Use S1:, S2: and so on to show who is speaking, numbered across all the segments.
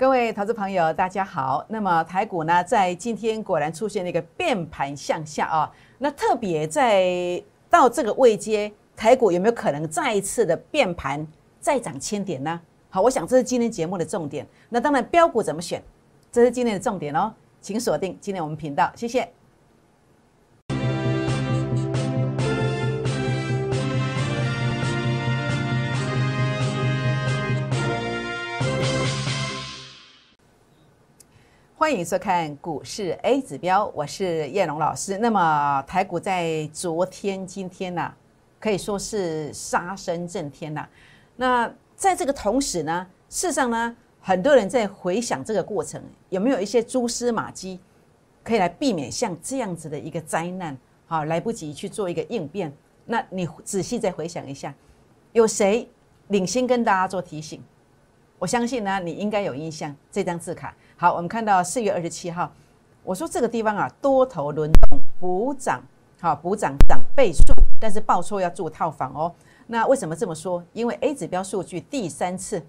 S1: 各位投资朋友，大家好。那么台股呢，在今天果然出现了一个变盘向下啊。那特别在到这个位阶，台股有没有可能再一次的变盘，再涨千点呢？好，我想这是今天节目的重点。那当然，标股怎么选，这是今天的重点哦。请锁定今天我们频道，谢谢。欢迎收看股市 A 指标，我是叶龙老师。那么台股在昨天、今天呢，可以说是杀声震天呐。那在这个同时呢，事实上呢，很多人在回想这个过程，有没有一些蛛丝马迹，可以来避免像这样子的一个灾难，好来不及去做一个应变？那你仔细再回想一下，有谁领先跟大家做提醒？我相信呢，你应该有印象这张字卡。好，我们看到四月二十七号，我说这个地方啊，多头轮动补涨，好补涨涨倍数，但是报错要住套房哦。那为什么这么说？因为 A 指标数据第三次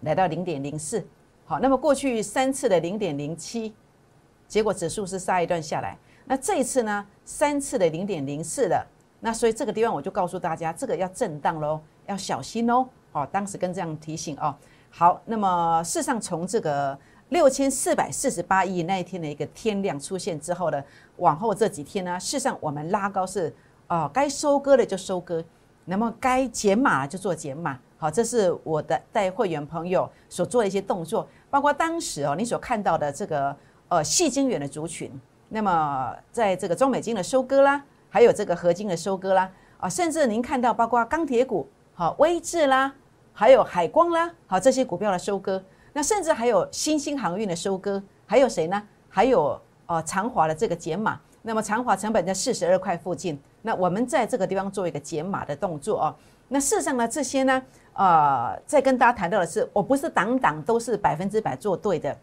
S1: 来到零点零四，好，那么过去三次的零点零七，结果指数是杀一段下来。那这一次呢，三次的零点零四的，那所以这个地方我就告诉大家，这个要震荡喽，要小心哦。好，当时跟这样提醒哦。好，那么事实上从这个。六千四百四十八亿那一天的一个天量出现之后呢，往后这几天呢，事实上我们拉高是哦，该收割的就收割，那么该减码就做减码。好，这是我的带会员朋友所做的一些动作，包括当时哦，你所看到的这个呃细晶圆的族群，那么在这个中美金的收割啦，还有这个合金的收割啦，啊，甚至您看到包括钢铁股，好，威智啦，还有海光啦，好，这些股票的收割。那甚至还有新兴航运的收割，还有谁呢？还有呃长华的这个减码。那么长华成本在四十二块附近，那我们在这个地方做一个减码的动作哦。那事实上呢，这些呢，呃，在跟大家谈到的是，我不是档档都是百分之百做对的。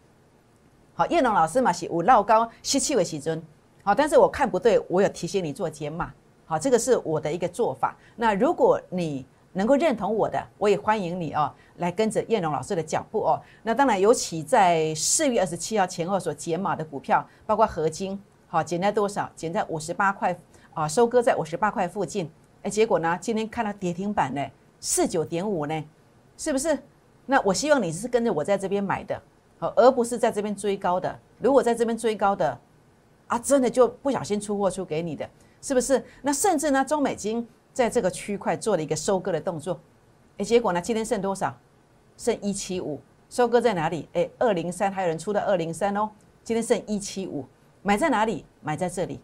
S1: 好，叶龙老师嘛是五绕高吸气为其尊。好，但是我看不对，我有提醒你做减码。好，这个是我的一个做法。那如果你能够认同我的，我也欢迎你哦，来跟着燕龙老师的脚步哦。那当然，尤其在四月二十七号前后所减码的股票，包括合金，好减在多少？减在五十八块啊，收割在五十八块附近。哎，结果呢，今天看到跌停板呢，四九点五呢，是不是？那我希望你是跟着我在这边买的，好，而不是在这边追高的。如果在这边追高的，啊，真的就不小心出货出给你的，是不是？那甚至呢，中美金。在这个区块做了一个收割的动作，哎，结果呢？今天剩多少？剩一七五。收割在哪里？哎，二零三，还有人出到二零三哦。今天剩一七五，买在哪里？买在这里。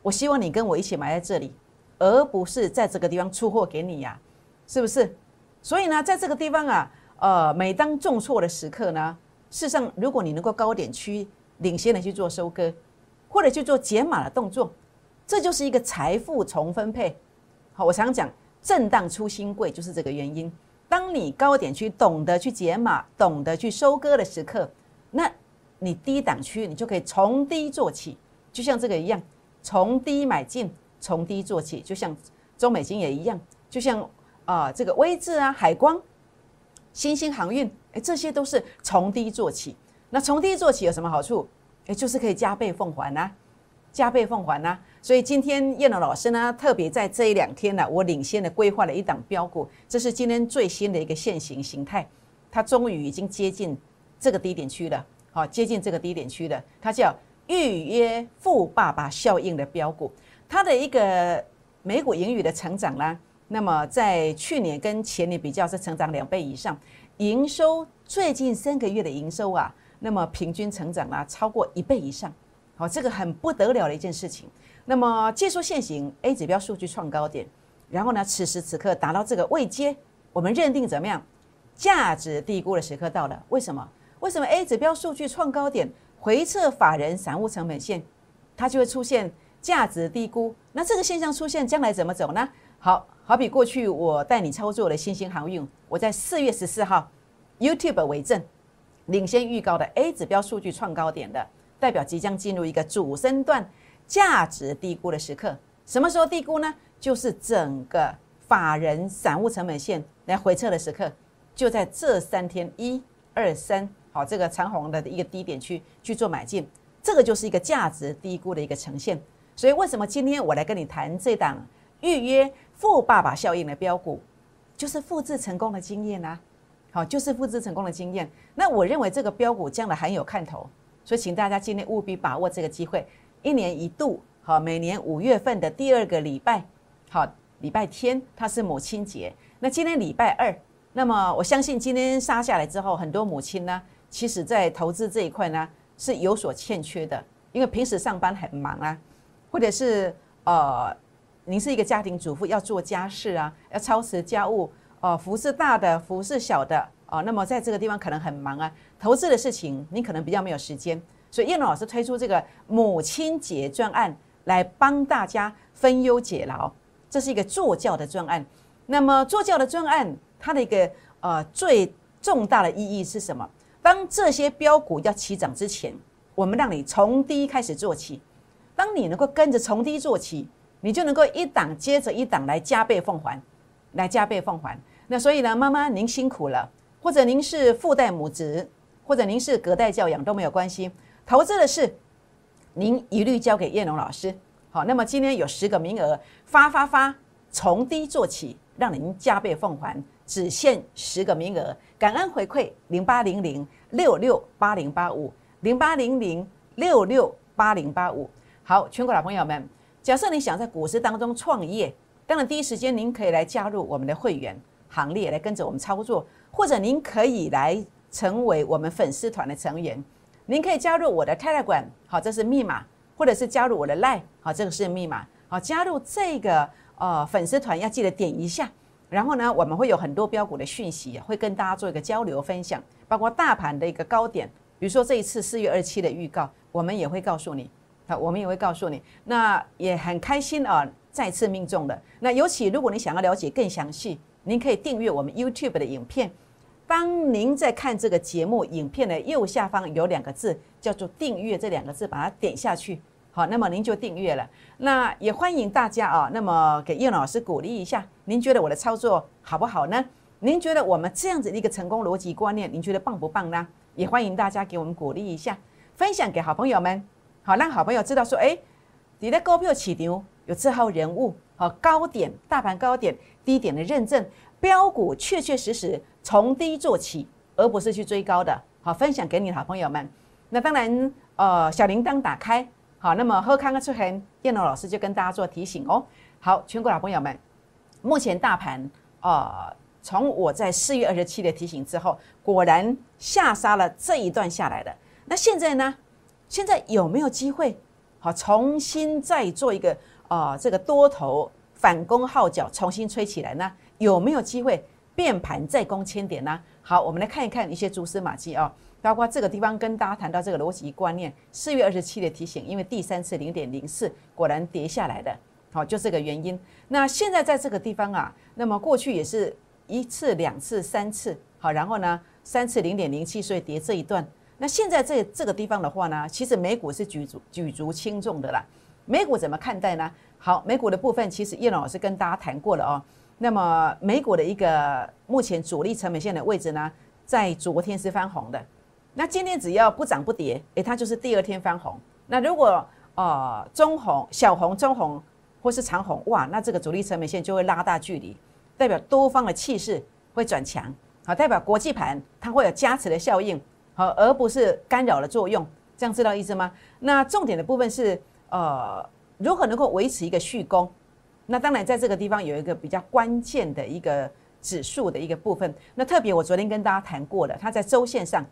S1: 我希望你跟我一起买在这里，而不是在这个地方出货给你呀，是不是？所以呢，在这个地方啊，呃，每当重挫的时刻呢，事实上，如果你能够高点区领先的去做收割，或者去做减码的动作，这就是一个财富重分配。好，我常讲，震荡出新贵就是这个原因。当你高点区懂得去解码、懂得去收割的时刻，那你低档区你就可以从低做起，就像这个一样，从低买进，从低做起，就像中美金也一样，就像啊这个威智啊、海光、新兴航运，哎，这些都是从低做起。那从低做起有什么好处？哎，就是可以加倍奉还呐，加倍奉还呐。所以今天燕龙老师呢，特别在这一两天呢，我领先的规划了一档标股，这是今天最新的一个现行形态，它终于已经接近这个低点区了，好，接近这个低点区的，它叫预约富爸爸效应的标股，它的一个每股盈余的成长啦，那么在去年跟前年比较是成长两倍以上，营收最近三个月的营收啊，那么平均成长啊超过一倍以上，好，这个很不得了的一件事情。那么技术线型 A 指标数据创高点，然后呢，此时此刻达到这个位阶，我们认定怎么样？价值低估的时刻到了。为什么？为什么 A 指标数据创高点回撤法人散户成本线，它就会出现价值低估？那这个现象出现，将来怎么走呢？好好比过去我带你操作的新兴航运，我在四月十四号 YouTube 为证，领先预告的 A 指标数据创高点的，代表即将进入一个主升段。价值低估的时刻，什么时候低估呢？就是整个法人散户成本线来回撤的时刻，就在这三天，一、二、三，好，这个长虹的一个低点去去做买进，这个就是一个价值低估的一个呈现。所以为什么今天我来跟你谈这档预约富爸爸效应的标股，就是复制成功的经验啊。好，就是复制成功的经验。那我认为这个标股将来很有看头，所以请大家今天务必把握这个机会。一年一度，好，每年五月份的第二个礼拜，好，礼拜天它是母亲节。那今天礼拜二，那么我相信今天杀下来之后，很多母亲呢，其实在投资这一块呢是有所欠缺的，因为平时上班很忙啊，或者是呃，您是一个家庭主妇，要做家事啊，要操持家务。哦，服饰大的，服饰小的，哦，那么在这个地方可能很忙啊，投资的事情你可能比较没有时间，所以叶龙老师推出这个母亲节专案来帮大家分忧解劳，这是一个做教的专案。那么做教的专案，它的一个呃最重大的意义是什么？当这些标股要起涨之前，我们让你从低开始做起，当你能够跟着从低做起，你就能够一档接着一档来加倍奉还。来加倍奉还，那所以呢，妈妈您辛苦了，或者您是父代母职，或者您是隔代教养都没有关系。投资的事，您一律交给叶龙老师。好，那么今天有十个名额，发发发，从低做起，让您加倍奉还，只限十个名额。感恩回馈零八零零六六八零八五零八零零六六八零八五。好，全国老朋友们，假设你想在股市当中创业。当然，第一时间您可以来加入我们的会员行列，来跟着我们操作，或者您可以来成为我们粉丝团的成员。您可以加入我的 Telegram，好，这是密码；或者是加入我的 Line，好，这个是密码。好，加入这个呃粉丝团要记得点一下。然后呢，我们会有很多标股的讯息，会跟大家做一个交流分享，包括大盘的一个高点，比如说这一次四月二七的预告，我们也会告诉你。好，我们也会告诉你。那也很开心啊。再次命中的那，尤其如果你想要了解更详细，您可以订阅我们 YouTube 的影片。当您在看这个节目影片的右下方有两个字，叫做“订阅”这两个字，把它点下去，好，那么您就订阅了。那也欢迎大家啊，那么给叶老师鼓励一下。您觉得我的操作好不好呢？您觉得我们这样子的一个成功逻辑观念，您觉得棒不棒呢？也欢迎大家给我们鼓励一下，分享给好朋友们，好让好朋友知道说，哎，你的股票起牛。有这号人物，和高点大盘高点低点的认证，标股确确实实从低做起，而不是去追高的。好，分享给你的好朋友们。那当然，呃，小铃铛打开。好，那么喝康康出痕，燕龙老师就跟大家做提醒哦。好，全国老朋友们，目前大盘，呃，从我在四月二十七的提醒之后，果然下杀了这一段下来的。那现在呢？现在有没有机会？好，重新再做一个。啊，这个多头反攻号角重新吹起来呢，有没有机会变盘再攻千点呢？好，我们来看一看一些蛛丝马迹啊，包括这个地方跟大家谈到这个逻辑观念，四月二十七的提醒，因为第三次零点零四果然跌下来的，好，就这个原因。那现在在这个地方啊，那么过去也是一次、两次、三次，好，然后呢，三次零点零七，所以跌这一段。那现在这这个地方的话呢，其实美股是举足举足轻重的啦。美股怎么看待呢？好，美股的部分其实叶老师跟大家谈过了哦。那么美股的一个目前主力成本线的位置呢，在昨天是翻红的。那今天只要不涨不跌，诶，它就是第二天翻红。那如果呃中红、小红、中红或是长红，哇，那这个主力成本线就会拉大距离，代表多方的气势会转强，好，代表国际盘它会有加持的效应，好，而不是干扰的作用。这样知道意思吗？那重点的部分是。呃，如何能够维持一个续攻？那当然，在这个地方有一个比较关键的一个指数的一个部分。那特别，我昨天跟大家谈过了，它在周线上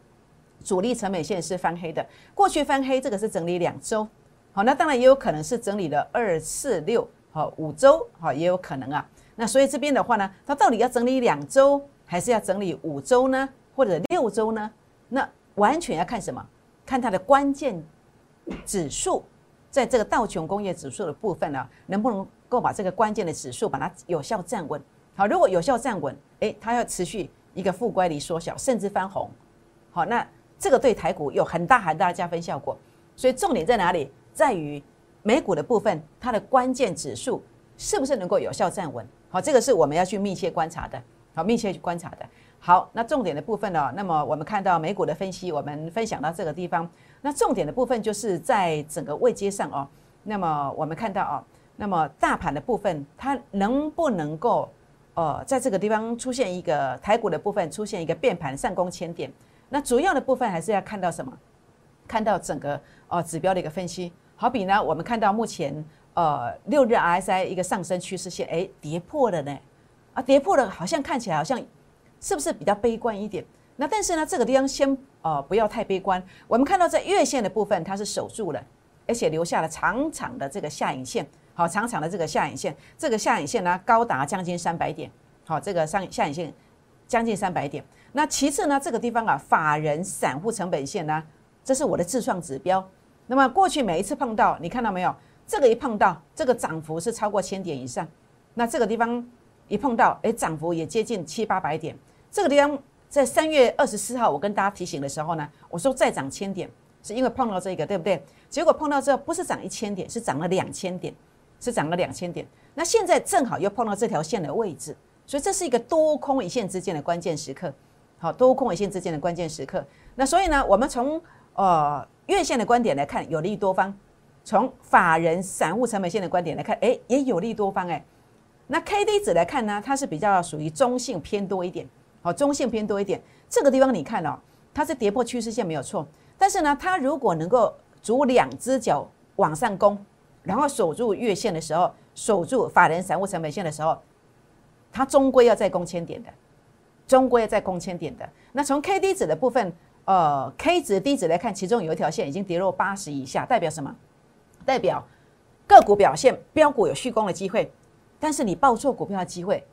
S1: 主力成本线是翻黑的。过去翻黑，这个是整理两周，好，那当然也有可能是整理了二四六，好五周，好也有可能啊。那所以这边的话呢，它到底要整理两周，还是要整理五周呢？或者六周呢？那完全要看什么？看它的关键指数。在这个道琼工业指数的部分呢，能不能够把这个关键的指数把它有效站稳？好，如果有效站稳，诶，它要持续一个负乖离缩小，甚至翻红，好，那这个对台股有很大很大的加分效果。所以重点在哪里？在于美股的部分，它的关键指数是不是能够有效站稳？好，这个是我们要去密切观察的，好，密切去观察的。好，那重点的部分呢？那么我们看到美股的分析，我们分享到这个地方。那重点的部分就是在整个位阶上哦。那么我们看到哦，那么大盘的部分，它能不能够呃在这个地方出现一个台股的部分出现一个变盘上攻千点？那主要的部分还是要看到什么？看到整个呃指标的一个分析。好比呢，我们看到目前呃六日 RSI 一个上升趋势线，哎，跌破了呢。啊，跌破了，好像看起来好像。是不是比较悲观一点？那但是呢，这个地方先呃不要太悲观。我们看到在月线的部分，它是守住了，而且留下了长长的这个下影线。好，长长的这个下影线，这个下影线呢高达将近三百点。好，这个上下影线将近三百点。那其次呢，这个地方啊，法人散户成本线呢，这是我的自创指标。那么过去每一次碰到，你看到没有？这个一碰到，这个涨幅是超过千点以上。那这个地方。一碰到，哎，涨幅也接近七八百点。这个地方在三月二十四号，我跟大家提醒的时候呢，我说再涨千点，是因为碰到这个，对不对？结果碰到之后，不是涨一千点，是涨了两千点，是涨了两千点。那现在正好又碰到这条线的位置，所以这是一个多空一线之间的关键时刻。好，多空一线之间的关键时刻。那所以呢，我们从呃月线的观点来看，有利多方；从法人散户成本线的观点来看，哎，也有利多方，哎。那 K D 值来看呢，它是比较属于中性偏多一点，好，中性偏多一点。这个地方你看哦，它是跌破趋势线没有错，但是呢，它如果能够足两只脚往上攻，然后守住月线的时候，守住法人散户成本线的时候，它终归要再攻千点的，终归要再攻千点的。那从 K D 值的部分，呃，K 值、D 值来看，其中有一条线已经跌落八十以下，代表什么？代表个股表现标股有续攻的机会。但是你报错股票的机会，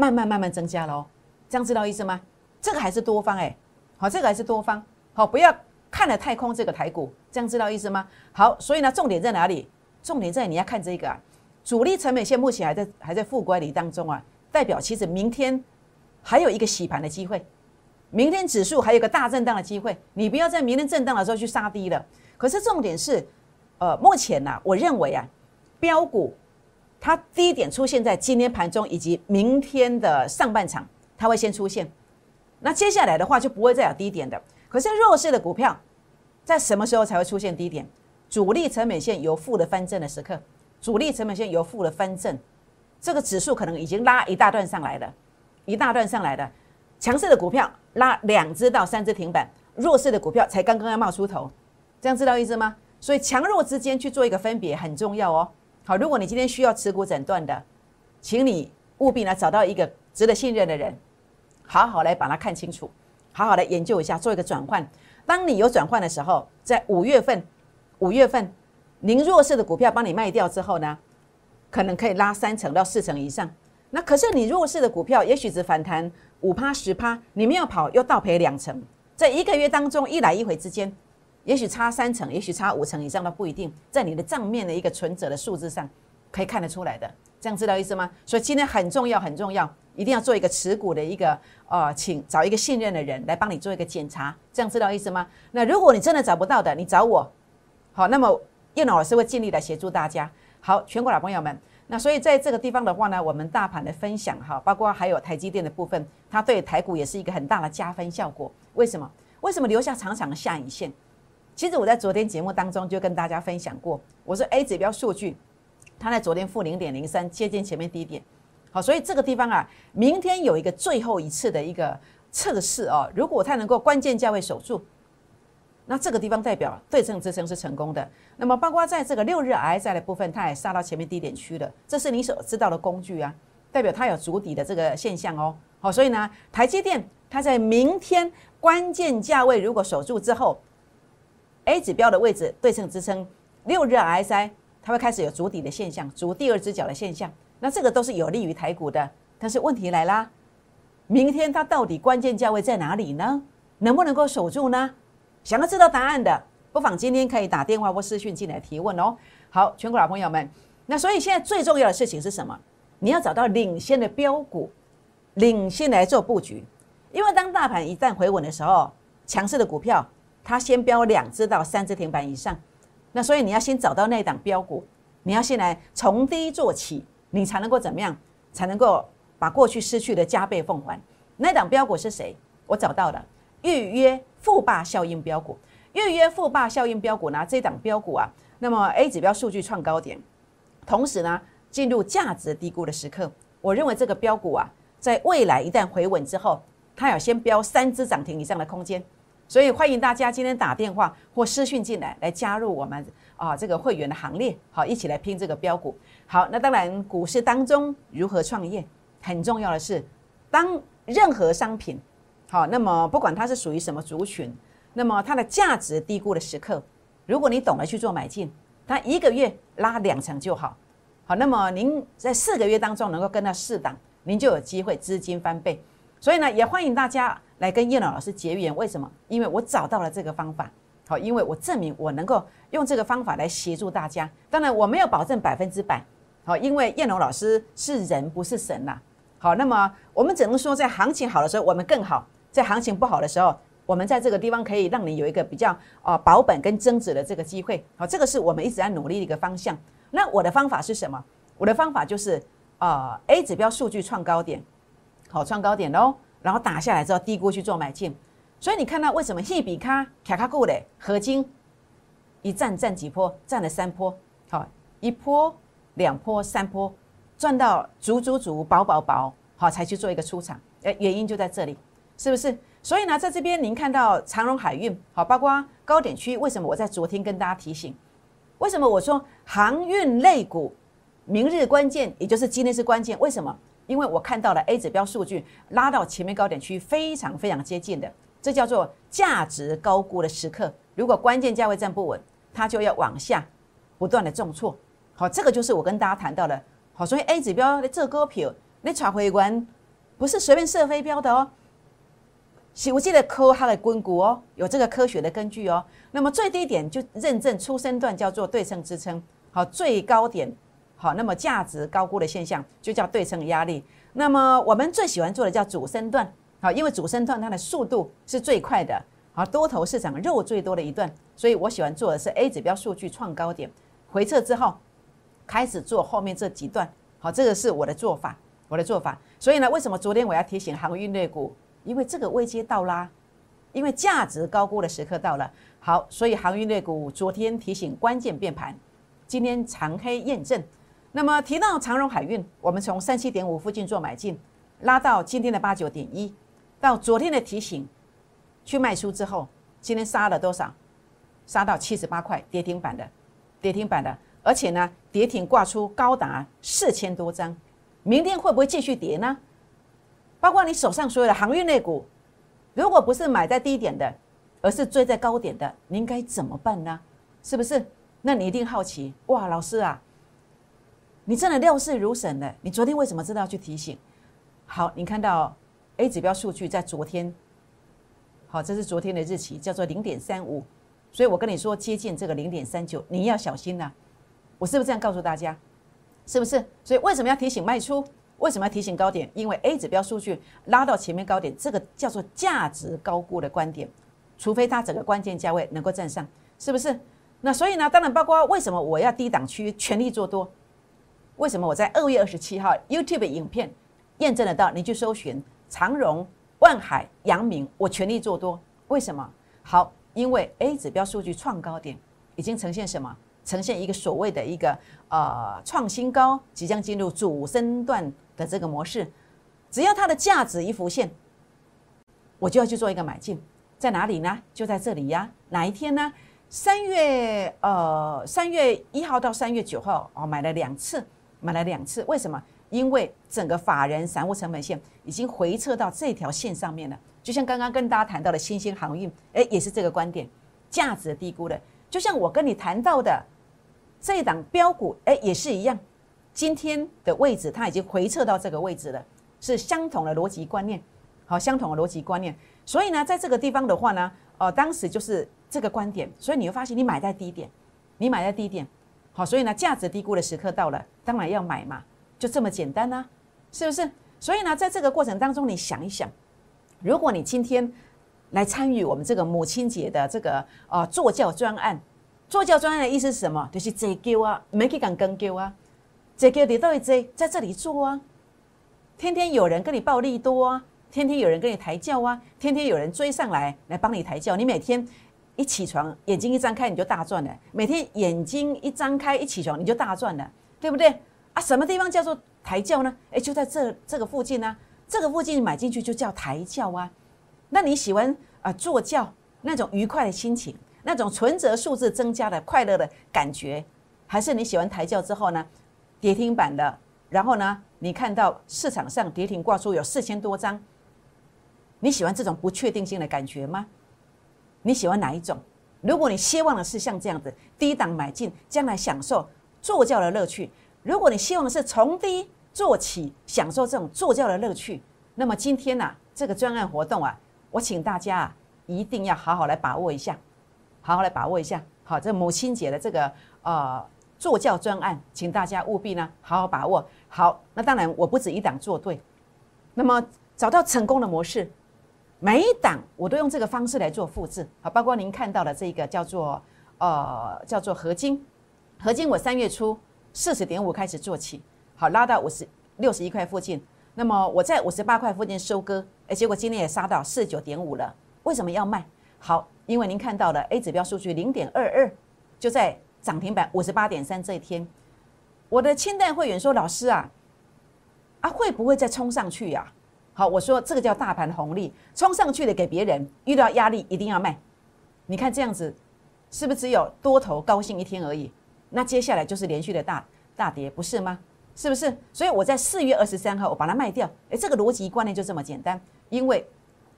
S1: 慢慢慢慢增加了哦，这样知道意思吗？这个还是多方哎，好，这个还是多方，好，不要看了太空这个台股，这样知道意思吗？好，所以呢，重点在哪里？重点在你要看这个啊，主力成本线目前还在还在负乖离当中啊，代表其实明天还有一个洗盘的机会，明天指数还有一个大震荡的机会，你不要在明天震荡的时候去杀低了。可是重点是，呃，目前呢，我认为啊，标股。它低点出现在今天盘中以及明天的上半场，它会先出现。那接下来的话就不会再有低点的。可是弱势的股票，在什么时候才会出现低点？主力成本线由负的翻正的时刻，主力成本线由负的翻正，这个指数可能已经拉一大段上来了，一大段上来的强势的股票拉两只到三只停板，弱势的股票才刚刚要冒出头，这样知道意思吗？所以强弱之间去做一个分别很重要哦。好，如果你今天需要持股诊断的，请你务必呢找到一个值得信任的人，好好来把它看清楚，好好的研究一下，做一个转换。当你有转换的时候，在五月份，五月份，您弱势的股票帮你卖掉之后呢，可能可以拉三成到四成以上。那可是你弱势的股票，也许只反弹五趴十趴，你没有跑又倒赔两成，在一个月当中一来一回之间。也许差三成，也许差五成以上都不一定，在你的账面的一个存折的数字上可以看得出来的，这样知道意思吗？所以今天很重要，很重要，一定要做一个持股的一个呃，请找一个信任的人来帮你做一个检查，这样知道意思吗？那如果你真的找不到的，你找我，好，那么叶老师会尽力来协助大家。好，全国老朋友们，那所以在这个地方的话呢，我们大盘的分享哈，包括还有台积电的部分，它对台股也是一个很大的加分效果。为什么？为什么留下长长的下影线？其实我在昨天节目当中就跟大家分享过，我说 A 指标数据，它在昨天负零点零三，接近前面低点。好，所以这个地方啊，明天有一个最后一次的一个测试哦。如果它能够关键价位守住，那这个地方代表对称支撑是成功的。那么包括在这个六日 I 在的部分，它也杀到前面低点区了，这是你所知道的工具啊，代表它有足底的这个现象哦。好，所以呢，台积电它在明天关键价位如果守住之后，A 指标的位置对称支撑，六日 RSI 它会开始有足底的现象，足第二只脚的现象，那这个都是有利于台股的。但是问题来啦，明天它到底关键价位在哪里呢？能不能够守住呢？想要知道答案的，不妨今天可以打电话或私讯进来提问哦。好，全国老朋友们，那所以现在最重要的事情是什么？你要找到领先的标股，领先来做布局，因为当大盘一旦回稳的时候，强势的股票。它先标两只到三只停板以上，那所以你要先找到那档标股，你要先来从低做起，你才能够怎么样？才能够把过去失去的加倍奉还。那档标股是谁？我找到了，预约富霸效应标股，预约富霸效应标股呢？这档标股啊，那么 A 指标数据创高点，同时呢进入价值低估的时刻。我认为这个标股啊，在未来一旦回稳之后，它要先标三只涨停以上的空间。所以欢迎大家今天打电话或私讯进来，来加入我们啊这个会员的行列，好，一起来拼这个标股。好，那当然股市当中如何创业，很重要的是，当任何商品，好，那么不管它是属于什么族群，那么它的价值低估的时刻，如果你懂得去做买进，它一个月拉两成就好，好，那么您在四个月当中能够跟到四档，您就有机会资金翻倍。所以呢，也欢迎大家。来跟燕老老师结缘，为什么？因为我找到了这个方法，好，因为我证明我能够用这个方法来协助大家。当然，我没有保证百分之百，好，因为燕龙老师是人，不是神呐。好，那么我们只能说，在行情好的时候，我们更好；在行情不好的时候，我们在这个地方可以让你有一个比较啊保本跟增值的这个机会。好，这个是我们一直在努力的一个方向。那我的方法是什么？我的方法就是啊，A 指标数据创高点，好，创高点喽。然后打下来之后低估去做买进，所以你看到为什么一比卡卡卡固的合金一站站几波，站了三波，好一波两波三波，赚到足足足饱饱饱，好才去做一个出场，哎，原因就在这里，是不是？所以呢，在这边您看到长荣海运，好，包括高点区，为什么我在昨天跟大家提醒？为什么我说航运类股明日关键，也就是今天是关键？为什么？因为我看到了 A 指标数据拉到前面高点区非常非常接近的，这叫做价值高估的时刻。如果关键价位站不稳，它就要往下不断的重挫。好，这个就是我跟大家谈到的。好，所以 A 指标的这股票，你查回关不是随便射飞镖的哦。我记得科它的根骨哦，有这个科学的根据哦。那么最低点就认证出生段叫做对称支撑。好，最高点。好，那么价值高估的现象就叫对称压力。那么我们最喜欢做的叫主升段，好，因为主升段它的速度是最快的，好，多头市场肉最多的一段，所以我喜欢做的是 A 指标数据创高点回撤之后，开始做后面这几段，好，这个是我的做法，我的做法。所以呢，为什么昨天我要提醒航运类股？因为这个危机到啦，因为价值高估的时刻到了。好，所以航运类股昨天提醒关键变盘，今天长黑验证。那么提到长荣海运，我们从三七点五附近做买进，拉到今天的八九点一，到昨天的提醒去卖出之后，今天杀了多少？杀到七十八块，跌停板的，跌停板的，而且呢，跌停挂出高达四千多张，明天会不会继续跌呢？包括你手上所有的航运类股，如果不是买在低点的，而是追在高点的，你应该怎么办呢？是不是？那你一定好奇，哇，老师啊！你真的料事如神的，你昨天为什么知道去提醒？好，你看到 A 指标数据在昨天，好，这是昨天的日期，叫做零点三五，所以我跟你说接近这个零点三九，你要小心呐。我是不是这样告诉大家？是不是？所以为什么要提醒卖出？为什么要提醒高点？因为 A 指标数据拉到前面高点，这个叫做价值高估的观点，除非它整个关键价位能够站上，是不是？那所以呢，当然包括为什么我要低档区全力做多？为什么我在二月二十七号 YouTube 影片验证得到？你去搜寻长荣、万海、阳明，我全力做多。为什么？好，因为 A 指标数据创高点已经呈现什么？呈现一个所谓的一个呃创新高，即将进入主升段的这个模式。只要它的价值一浮现，我就要去做一个买进。在哪里呢？就在这里呀。哪一天呢？三月呃三月一号到三月九号哦，买了两次。买了两次，为什么？因为整个法人散户成本线已经回撤到这条线上面了。就像刚刚跟大家谈到的新兴航运，哎，也是这个观点，价值低估的。就像我跟你谈到的这一档标股，哎，也是一样，今天的位置它已经回撤到这个位置了，是相同的逻辑观念，好，相同的逻辑观念。所以呢，在这个地方的话呢，哦，当时就是这个观点，所以你会发现，你买在低点，你买在低点。好，所以呢，价值低估的时刻到了，当然要买嘛，就这么简单呐，是不是？所以呢，在这个过程当中，你想一想，如果你今天来参与我们这个母亲节的这个呃坐教专案，坐教专案的意思是什么？就是这叫啊，没去讲跟叫啊，这叫你到底在在这里做啊，天天有人跟你报利多啊，天天有人跟你抬轿啊，天天有人追上来来帮你抬轿，你每天一起床眼睛一张开你就大赚了，每天眼睛一张开一起床你就大赚了，对不对啊？什么地方叫做抬轿呢？诶，就在这这个附近呢，这个附近买进去就叫抬轿啊。那你喜欢啊坐轿那种愉快的心情，那种存折数字增加的快乐的感觉，还是你喜欢抬轿之后呢，跌停板的，然后呢，你看到市场上跌停挂出有四千多张，你喜欢这种不确定性的感觉吗？你喜欢哪一种？如果你希望的是像这样子低档买进，将来享受坐轿的乐趣；如果你希望的是从低做起，享受这种坐轿的乐趣，那么今天呢，这个专案活动啊。我请大家啊，一定要好好来把握一下，好好来把握一下。好，这母亲节的这个呃坐教专案，请大家务必呢好好把握。好，那当然我不止一档做对，那么找到成功的模式，每一档我都用这个方式来做复制。好，包括您看到的这个叫做呃叫做合金，合金我三月初四十点五开始做起，好拉到五十六十一块附近。那么我在五十八块附近收割，哎，结果今天也杀到四十九点五了。为什么要卖？好，因为您看到了 A 指标数据零点二二，就在涨停板五十八点三这一天，我的清代会员说：“老师啊，啊会不会再冲上去呀？”好，我说这个叫大盘红利，冲上去的给别人，遇到压力一定要卖。你看这样子，是不是只有多头高兴一天而已？那接下来就是连续的大大跌，不是吗？是不是？所以我在四月二十三号我把它卖掉。诶，这个逻辑观念就这么简单。因为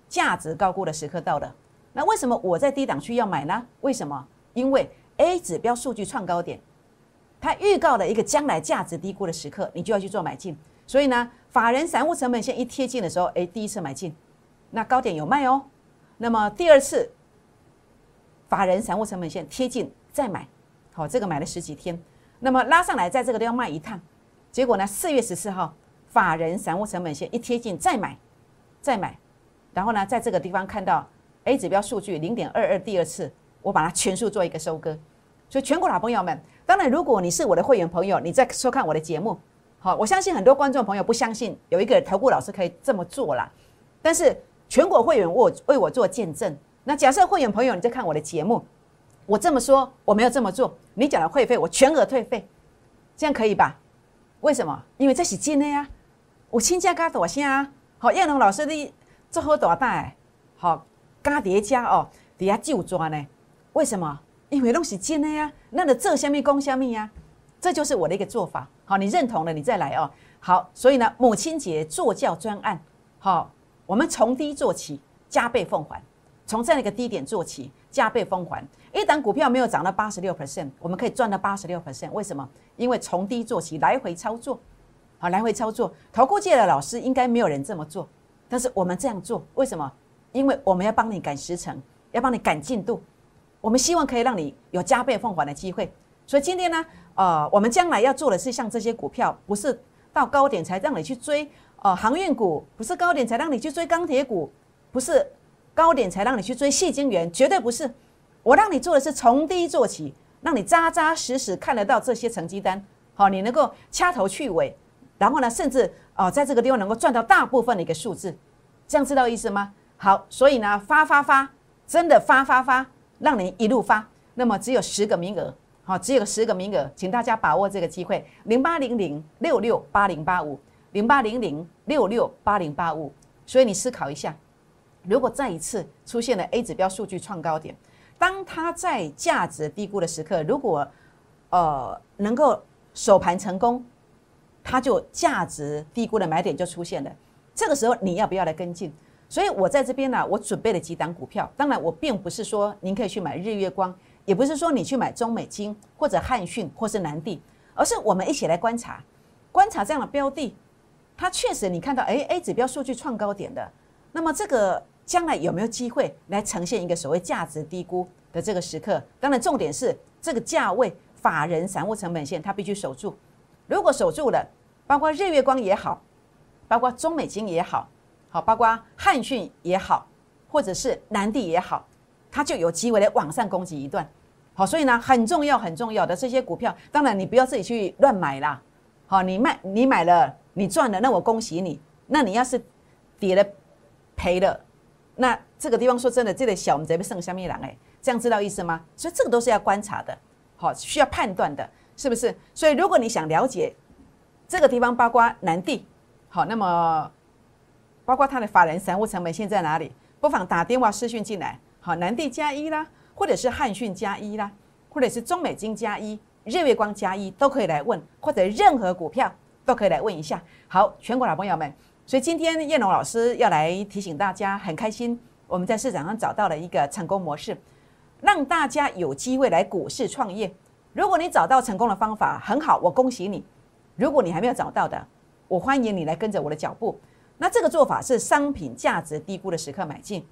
S1: 价值高估的时刻到了。那为什么我在低档区要买呢？为什么？因为 A 指标数据创高点，它预告了一个将来价值低估的时刻，你就要去做买进。所以呢，法人散户成本线一贴近的时候，诶，第一次买进，那高点有卖哦。那么第二次，法人散户成本线贴近再买，好，这个买了十几天，那么拉上来，在这个地方卖一趟。结果呢？四月十四号，法人散户成本线一贴近，再买，再买，然后呢，在这个地方看到 A 指标数据零点二二，第二次我把它全数做一个收割。所以全国老朋友们，当然如果你是我的会员朋友，你在收看我的节目，好，我相信很多观众朋友不相信有一个投顾老师可以这么做啦。但是全国会员我为我做见证。那假设会员朋友你在看我的节目，我这么说我没有这么做，你讲的会费我全额退费，这样可以吧？为什么？因为这是真的呀！我亲家加大声，好叶龙老师的做好大大，好加叠加哦，底下就抓呢？为什么？因为拢是真的呀！那你做虾米讲虾米呀？这就是我的一个做法。好，你认同了，你再来哦。好，所以呢，母亲节坐教专案，好，我们从低做起，加倍奉还，从这样一个低点做起，加倍奉还。一档股票没有涨到八十六 percent，我们可以赚到八十六 percent。为什么？因为从低做起，来回操作，好，来回操作。投顾界的老师应该没有人这么做，但是我们这样做，为什么？因为我们要帮你赶时程，要帮你赶进度，我们希望可以让你有加倍奉还的机会。所以今天呢，呃，我们将来要做的是像这些股票，不是到高点才让你去追，呃，航运股不是高点才让你去追钢铁股，不是高点才让你去追细晶圆，绝对不是。我让你做的是从低做起，让你扎扎实实看得到这些成绩单，好，你能够掐头去尾，然后呢，甚至哦，在这个地方能够赚到大部分的一个数字，这样知道意思吗？好，所以呢，发发发，真的发发发，让你一路发。那么只有十个名额，好，只有十个名额，请大家把握这个机会，零八零零六六八零八五，零八零零六六八零八五。所以你思考一下，如果再一次出现了 A 指标数据创高点。当它在价值低估的时刻，如果呃能够首盘成功，它就价值低估的买点就出现了。这个时候你要不要来跟进？所以我在这边呢，我准备了几档股票。当然，我并不是说您可以去买日月光，也不是说你去买中美金或者汉讯或是南地，而是我们一起来观察，观察这样的标的，它确实你看到哎 A 指标数据创高点的，那么这个。将来有没有机会来呈现一个所谓价值低估的这个时刻？当然，重点是这个价位，法人散户成本线它必须守住。如果守住了，包括日月光也好，包括中美金也好，好，包括汉讯也好，或者是南地也好，它就有机会来往上攻击一段。好，所以呢，很重要很重要的这些股票，当然你不要自己去乱买啦。好，你卖你买了，你赚了，那我恭喜你。那你要是跌了。赔了，那这个地方说真的，这个小我们这边剩下面人哎，这样知道意思吗？所以这个都是要观察的，好，需要判断的，是不是？所以如果你想了解这个地方，包括南地，好，那么包括它的法人散户成本现在哪里？不妨打电话私讯进来，好，南地加一啦，或者是汉讯加一啦，或者是中美金加一、日月光加一，都可以来问，或者任何股票都可以来问一下。好，全国老朋友们。所以今天叶龙老师要来提醒大家，很开心我们在市场上找到了一个成功模式，让大家有机会来股市创业。如果你找到成功的方法，很好，我恭喜你。如果你还没有找到的，我欢迎你来跟着我的脚步。那这个做法是商品价值低估的时刻买进，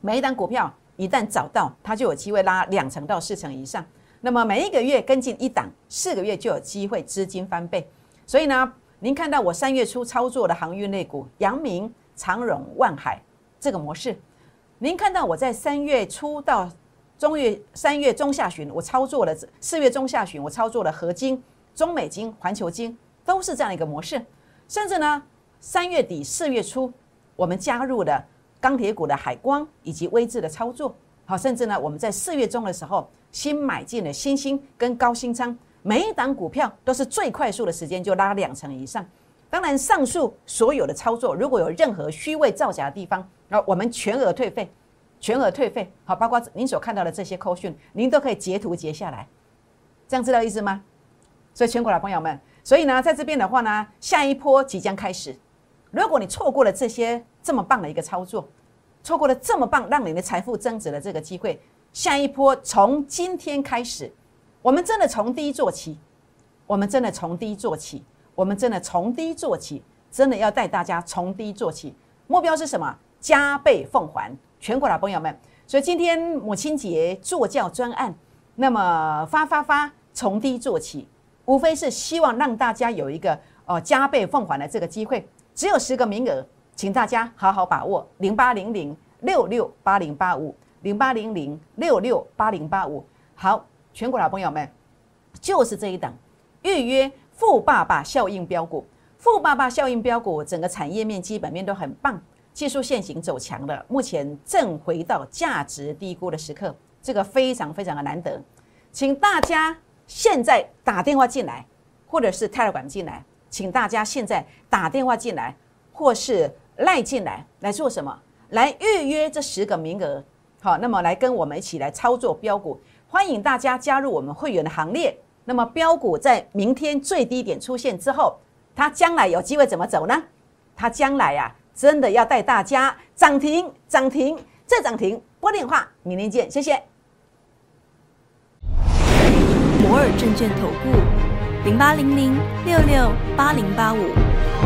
S1: 每一单股票一旦找到，它就有机会拉两成到四成以上。那么每一个月跟进一档，四个月就有机会资金翻倍。所以呢。您看到我三月初操作的航运类股，阳明、长荣、万海这个模式。您看到我在三月初到中月三月中下旬，我操作了四月中下旬我操作了合金、中美金、环球金，都是这样一个模式。甚至呢，三月底四月初，我们加入了钢铁股的海光以及微智的操作。好，甚至呢，我们在四月中的时候新买进了新兴跟高新仓。每一档股票都是最快速的时间就拉两成以上，当然上述所有的操作如果有任何虚伪造假的地方，那我们全额退费，全额退费。好，包括您所看到的这些扣讯，您都可以截图截下来，这样知道意思吗？所以全国的朋友们，所以呢，在这边的话呢，下一波即将开始。如果你错过了这些这么棒的一个操作，错过了这么棒让你的财富增值的这个机会，下一波从今天开始。我们真的从低做起，我们真的从低做起，我们真的从低做起，真的要带大家从低做起。目标是什么？加倍奉还。全国老朋友们，所以今天母亲节做教专案，那么发发发，从低做起，无非是希望让大家有一个呃加倍奉还的这个机会。只有十个名额，请大家好好把握。零八零零六六八零八五，零八零零六六八零八五。好。全国老朋友们，就是这一档预约富爸爸效应标股，富爸爸效应标股，整个产业面基本面都很棒，技术线型走强了，目前正回到价值低估的时刻，这个非常非常的难得，请大家现在打电话进来，或者是泰勒管进来，请大家现在打电话进来，或是赖进来，来做什么？来预约这十个名额，好，那么来跟我们一起来操作标股。欢迎大家加入我们会员的行列。那么标股在明天最低点出现之后，它将来有机会怎么走呢？它将来呀，真的要带大家涨停、涨停再涨停。拨电话，明天见，谢谢。
S2: 摩尔证券投顾零八零零六六八零八五。